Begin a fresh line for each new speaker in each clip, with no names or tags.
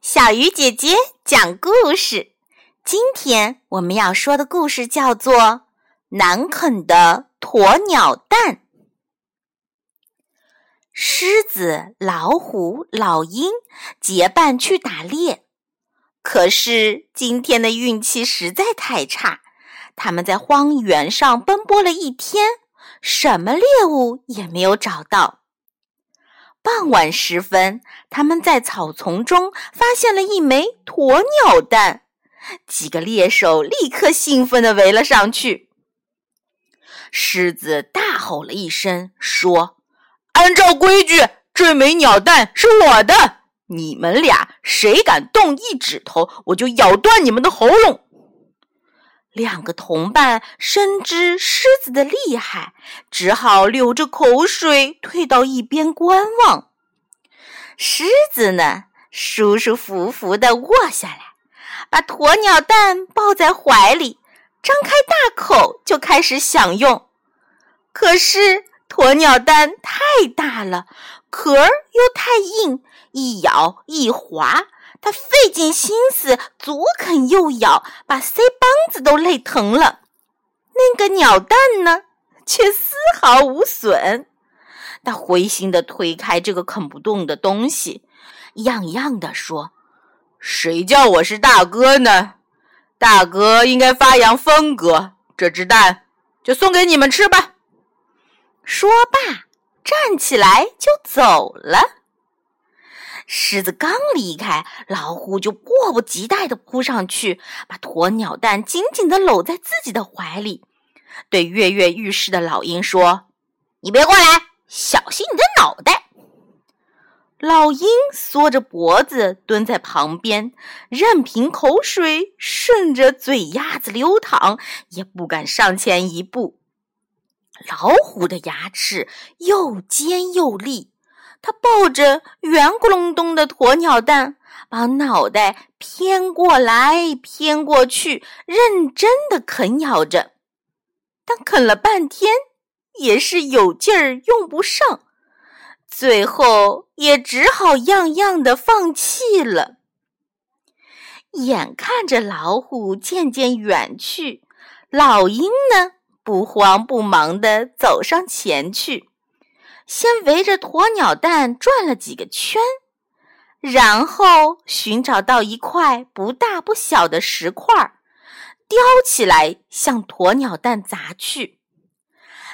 小鱼姐姐讲故事。今天我们要说的故事叫做《难啃的鸵鸟蛋》。狮子、老虎、老鹰结伴去打猎，可是今天的运气实在太差。他们在荒原上奔波了一天，什么猎物也没有找到。傍晚时分，他们在草丛中发现了一枚鸵鸟蛋，几个猎手立刻兴奋地围了上去。狮子大吼了一声，说：“按照规矩，这枚鸟蛋是我的，你们俩谁敢动一指头，我就咬断你们的喉咙。”两个同伴深知狮子的厉害，只好流着口水退到一边观望。狮子呢，舒舒服服地卧下来，把鸵鸟蛋抱在怀里，张开大口就开始享用。可是鸵鸟蛋太大了，壳又太硬，一咬一划。他费尽心思，左啃右咬，把腮帮子都累疼了。那个鸟蛋呢，却丝毫无损。他灰心地推开这个啃不动的东西，样样的说：“谁叫我是大哥呢？大哥应该发扬风格，这只蛋就送给你们吃吧。”说罢，站起来就走了。狮子刚离开，老虎就迫不及待地扑上去，把鸵鸟蛋紧紧地搂在自己的怀里，对跃跃欲试的老鹰说：“你别过来，小心你的脑袋。”老鹰缩着脖子蹲在旁边，任凭口水顺着嘴丫子流淌，也不敢上前一步。老虎的牙齿又尖又利。他抱着圆咕隆咚的鸵鸟蛋，把脑袋偏过来偏过去，认真的啃咬着。但啃了半天，也是有劲儿用不上，最后也只好样样的放弃了。眼看着老虎渐渐远去，老鹰呢，不慌不忙的走上前去。先围着鸵鸟蛋转了几个圈，然后寻找到一块不大不小的石块，叼起来向鸵鸟蛋砸去。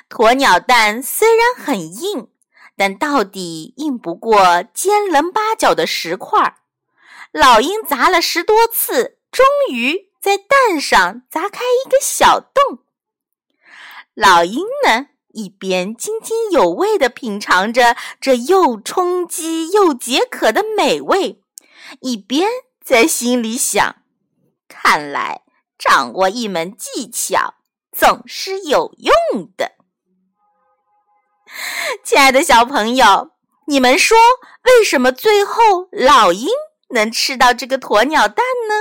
鸵鸟蛋虽然很硬，但到底硬不过尖棱八角的石块。老鹰砸了十多次，终于在蛋上砸开一个小洞。老鹰呢？一边津津有味地品尝着这又充饥又解渴的美味，一边在心里想：看来掌握一门技巧总是有用的。亲爱的小朋友，你们说为什么最后老鹰能吃到这个鸵鸟蛋呢？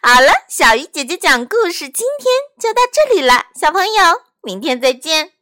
好了，小鱼姐姐讲故事，今天就到这里了，小朋友。明天再见。